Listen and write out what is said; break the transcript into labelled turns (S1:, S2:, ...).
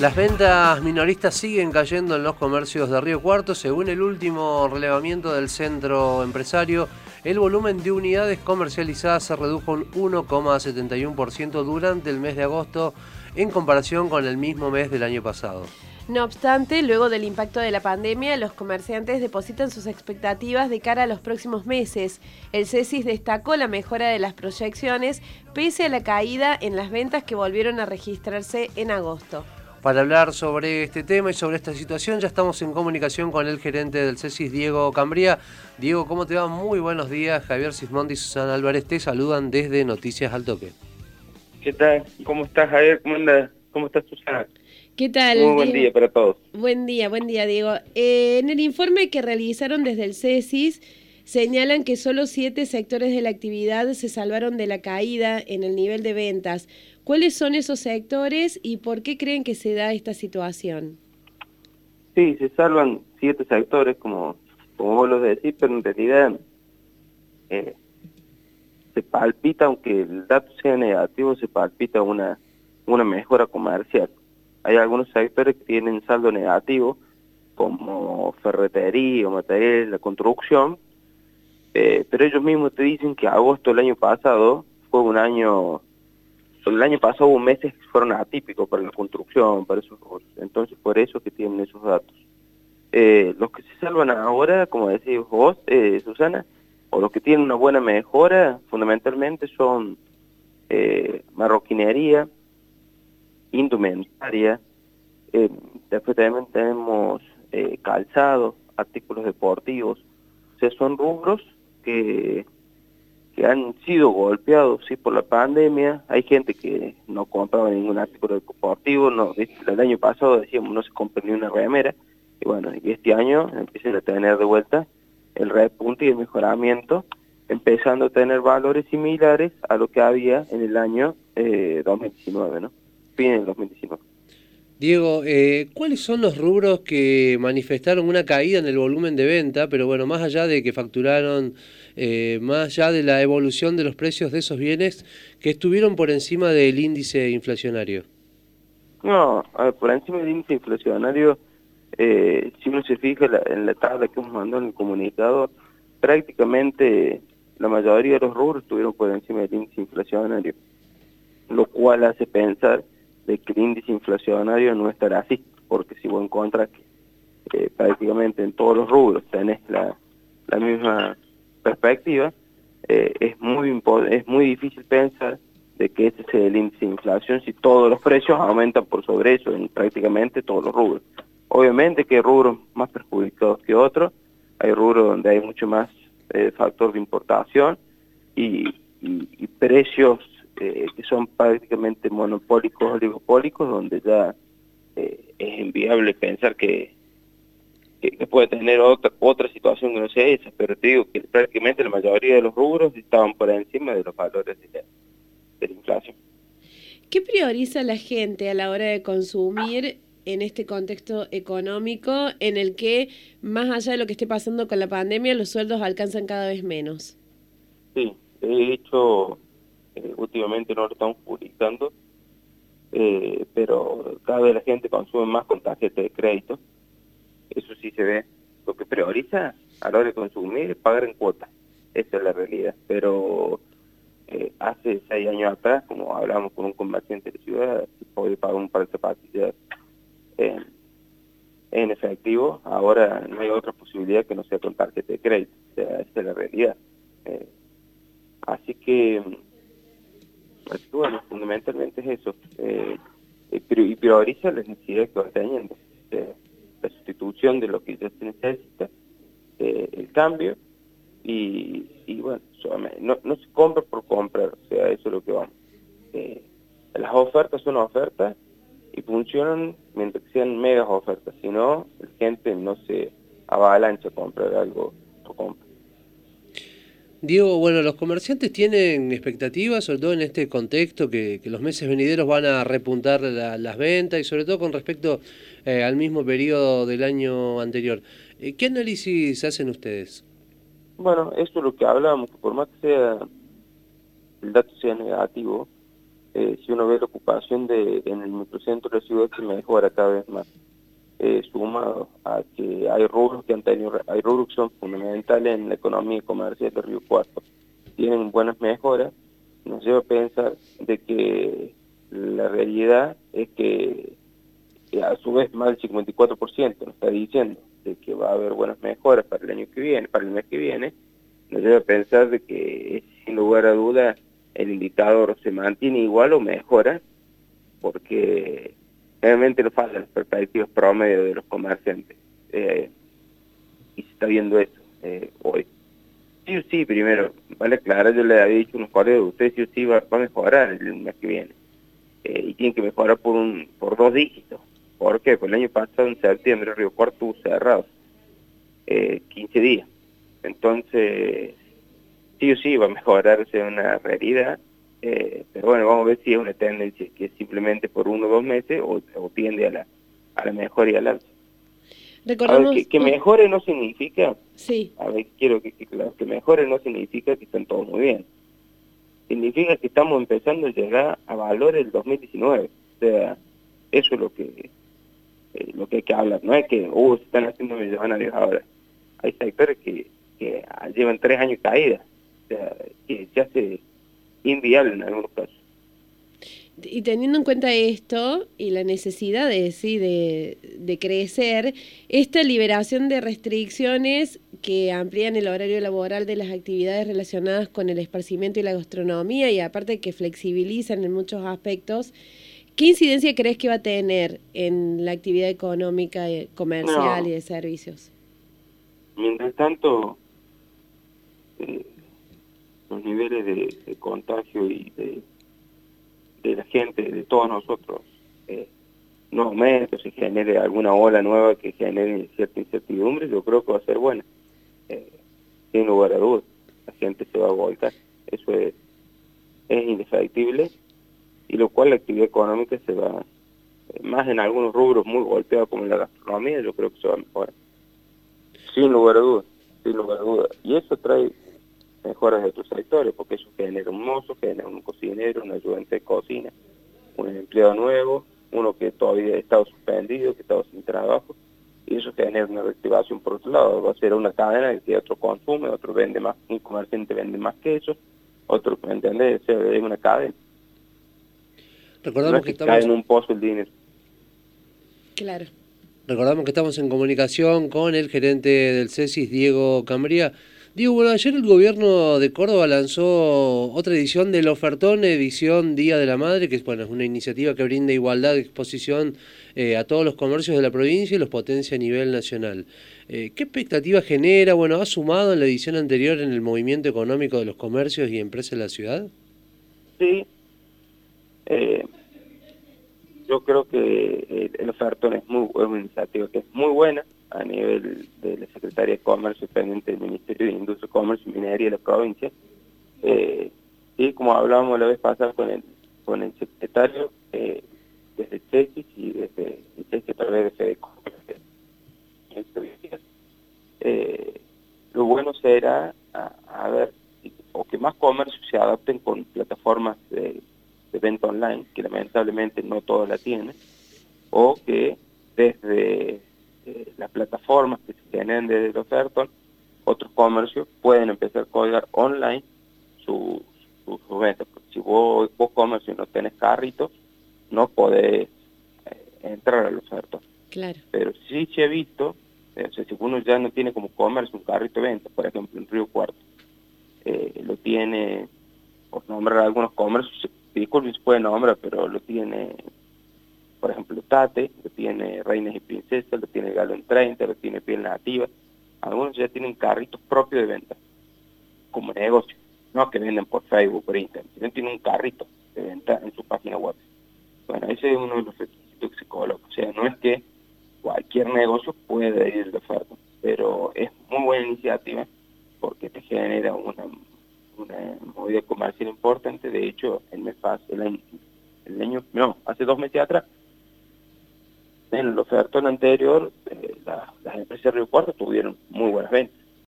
S1: Las ventas minoristas siguen cayendo en los comercios de Río Cuarto. Según el último relevamiento del centro empresario, el volumen de unidades comercializadas se redujo un 1,71% durante el mes de agosto en comparación con el mismo mes del año pasado.
S2: No obstante, luego del impacto de la pandemia, los comerciantes depositan sus expectativas de cara a los próximos meses. El CESIS destacó la mejora de las proyecciones pese a la caída en las ventas que volvieron a registrarse en agosto.
S1: Para hablar sobre este tema y sobre esta situación ya estamos en comunicación con el gerente del CESIS, Diego Cambría. Diego, ¿cómo te va? Muy buenos días. Javier Sismondi y Susana Álvarez te saludan desde Noticias al Toque.
S3: ¿Qué tal? ¿Cómo estás, Javier? ¿Cómo andas? ¿Cómo estás, Susana?
S2: ¿Qué tal?
S3: Muy buen día para todos.
S2: Buen día, buen día, Diego. Eh, en el informe que realizaron desde el CESIS, señalan que solo siete sectores de la actividad se salvaron de la caída en el nivel de ventas. ¿Cuáles son esos sectores y por qué creen que se da esta situación?
S3: Sí, se salvan siete sectores, como, como vos lo decís, pero en realidad eh, se palpita, aunque el dato sea negativo, se palpita una, una mejora comercial. Hay algunos sectores que tienen saldo negativo, como ferretería o materiales, la construcción, eh, pero ellos mismos te dicen que agosto del año pasado fue un año el año pasado hubo meses que fueron atípicos para la construcción, para esos Entonces, por eso que tienen esos datos. Eh, los que se salvan ahora, como decís vos, eh, Susana, o los que tienen una buena mejora, fundamentalmente son eh, marroquinería, indumentaria, después también tenemos calzado, artículos deportivos. O sea, son rubros que han sido golpeados sí por la pandemia, hay gente que no compraba ningún artículo deportivo, no, el año pasado decíamos no se compró ni una remera, y bueno, este año empiezan a tener de vuelta el repunte y el mejoramiento, empezando a tener valores similares a lo que había en el año eh, 2019, ¿no? Fin del 2019.
S1: Diego, eh, ¿cuáles son los rubros que manifestaron una caída en el volumen de venta, pero bueno, más allá de que facturaron, eh, más allá de la evolución de los precios de esos bienes, que estuvieron por encima del índice inflacionario?
S3: No, por encima del índice inflacionario, eh, si uno se fija en la tabla que hemos mandado en el comunicado, prácticamente la mayoría de los rubros estuvieron por encima del índice inflacionario, lo cual hace pensar de que el índice inflacionario no estará así, porque si vos encuentras que eh, prácticamente en todos los rubros tenés la, la misma perspectiva, eh, es, muy es muy difícil pensar de que ese sea el índice de inflación si todos los precios aumentan por sobre eso en prácticamente todos los rubros. Obviamente que hay rubros más perjudicados que otros, hay rubros donde hay mucho más eh, factor de importación y precios eh, que son prácticamente monopólicos, oligopólicos, donde ya eh, es inviable pensar que, que, puede tener otra otra situación que no sea esa, pero te digo que prácticamente la mayoría de los rubros estaban por encima de los valores de la, inflación.
S2: ¿Qué prioriza la gente a la hora de consumir en este contexto económico en el que, más allá de lo que esté pasando con la pandemia, los sueldos alcanzan cada vez menos?
S3: Sí, he hecho eh, últimamente no lo estamos publicando, eh, pero cada vez la gente consume más con tarjeta de crédito, eso sí se ve. Lo que prioriza a la hora de consumir es pagar en cuotas, esa es la realidad, pero eh, hace seis años atrás, como hablamos con un comerciante de ciudad, podía pagar un par de zapatillas en, en efectivo, ahora no hay otra posibilidad que no sea con tarjeta de crédito, o sea, esa es la realidad. así que bueno, fundamentalmente es eso. Eh, y prioriza las necesidades que va teniendo. Eh, la sustitución de lo que ya se necesita, eh, el cambio, y, bueno, no, se compra por comprar, o sea, eso es lo que vamos. Eh, las ofertas son ofertas y funcionan mientras que sean megas ofertas, si no, la gente no se avalancha a comprar algo por compra.
S1: Diego, bueno, los comerciantes tienen expectativas, sobre todo en este contexto, que, los meses venideros van a repuntar las ventas y sobre todo con respecto eh, al mismo periodo del año anterior. Eh, ¿Qué análisis hacen ustedes?
S3: Bueno, eso es lo que hablábamos, que por más que sea el dato sea negativo, eh, si uno ve la ocupación de, en el microcentro de la ciudad que mejora cada vez más, eh, sumado a que hay rubros que han tenido, hay rubros que son fundamentales en la economía comercial de Río Cuarto, tienen buenas mejoras, nos lleva a pensar de que la realidad es que, a su vez más del 54% nos está diciendo de que va a haber buenas mejoras para el año que viene, para el mes que viene, nos lleva a pensar de que sin lugar a duda el indicador se mantiene igual o mejora, porque realmente no faltan las perspectivas promedio de los comerciantes. Eh, y se está viendo eso eh, hoy. Sí o sí, primero, vale aclarar, yo le había dicho unos de ustedes sí o sí va, a mejorar el mes que viene. Eh, y tienen que mejorar por un por dos dígitos. ¿Por qué? Pues el año pasado, en septiembre, Río Cuarto estuvo cerrado. 15 días. Entonces, sí o sí va a mejorarse una realidad, eh, pero bueno, vamos a ver si es una tendencia que es simplemente por uno o dos meses o, tiende a la, a la mejora y al alza. Que, mejore no significa,
S2: sí.
S3: a ver, quiero que, que, que mejore no significa que estén todos muy bien. Significa que estamos empezando a llegar a valores del 2019. O sea, eso es lo que eh, lo que hay que hablar. No es que, uh, se están haciendo millonarios ahora. Hay sectores que, que llevan tres años caídas que se hace inviable en algunos casos.
S2: Y teniendo en cuenta esto y la necesidad de, sí, de, de, crecer, esta liberación de restricciones que amplían el horario laboral de las actividades relacionadas con el esparcimiento y la gastronomía y aparte que flexibilizan en muchos aspectos, ¿qué incidencia crees que va a tener en la actividad económica, eh, comercial y de servicios?
S3: Mientras tanto, eh, los niveles de, contagio y de, de, la gente, de todos nosotros, eh, no aumente, se genere alguna ola nueva que genere cierta incertidumbre, yo creo que va a ser buena. Eh, sin lugar a dudas, la gente se va a volcar. Eso es, es indefectible, y lo cual la actividad económica se va, eh, más en algunos rubros muy golpeados como en la gastronomía, yo creo que se va a mejorar. Sin lugar a dudas, sin lugar a dudas. Y eso trae mejoras de otros sectores, porque eso genera un mozo, genera un cocinero, un ayudante de cocina, un empleado nuevo, uno que todavía ha estado suspendido, que ha estado sin trabajo, y eso genera una reactivación por otro lado, va a ser una cadena que otro consume, otro vende más, un comerciante vende más que eso, otro, ¿me entendés? es una cadena.
S1: Recordamos que, estamos...
S3: en un pozo el dinero.
S2: Claro.
S1: Recordamos que estamos en comunicación con el gerente del CESIS, Diego Cambría. Digo, bueno, ayer el gobierno de Córdoba lanzó otra edición del Ofertón, edición Día de la Madre, que es, bueno, es una iniciativa que brinda igualdad de exposición eh, a todos los comercios de la provincia y los potencia a nivel nacional. Eh, ¿Qué expectativa genera? Bueno, ¿ha sumado en la edición anterior en el movimiento económico de los comercios y empresas de la ciudad?
S3: Sí. Eh, yo creo que el Ofertón es, muy, es una iniciativa que es muy buena a nivel de la Secretaría de Comercio pendiente del Ministerio de Industria, Comercio y Minería de la provincia. Eh, y como hablábamos la vez pasada con el, con el secretario, eh, desde CESIS y desde el a través de FEDECO, eh, lo bueno será a, ver o que más comercios se adapten con plataformas de, de venta online, que lamentablemente no todas la tienen, o que desde eh, las plataformas que se tienen desde el ofertón, otros comercios pueden empezar a colgar online sus su, ventas. Si vos, vos comercio no tenés carrito, no podés eh, entrar al ofertón.
S2: Claro.
S3: Pero sí se ha visto, eh, si uno ya no tiene como comercio un carrito de venta, por ejemplo en Río Cuarto, lo tiene, por nombrar algunos comercios, disculpen si puede nombrar, pero lo tiene ejemplo, lo tiene Reinas y Princesas, lo tiene Galo en 30, lo tiene Piel Nativa. Algunos ya tienen carritos propios de venta, como negocio. No que venden por Facebook, por Instagram, sino tienen un carrito de venta en su página web. Bueno, ese es uno de los requisitos que se coloca. O sea, no es que cualquier negocio pueda ir de oferta, pero es muy buena iniciativa porque te genera una, una movida comercial importante. De hecho, el mes el año, el año, no, hace dos meses atrás, en el ofertón anterior, eh, las empresas de Río Cuarto tuvieron muy buenas ventas.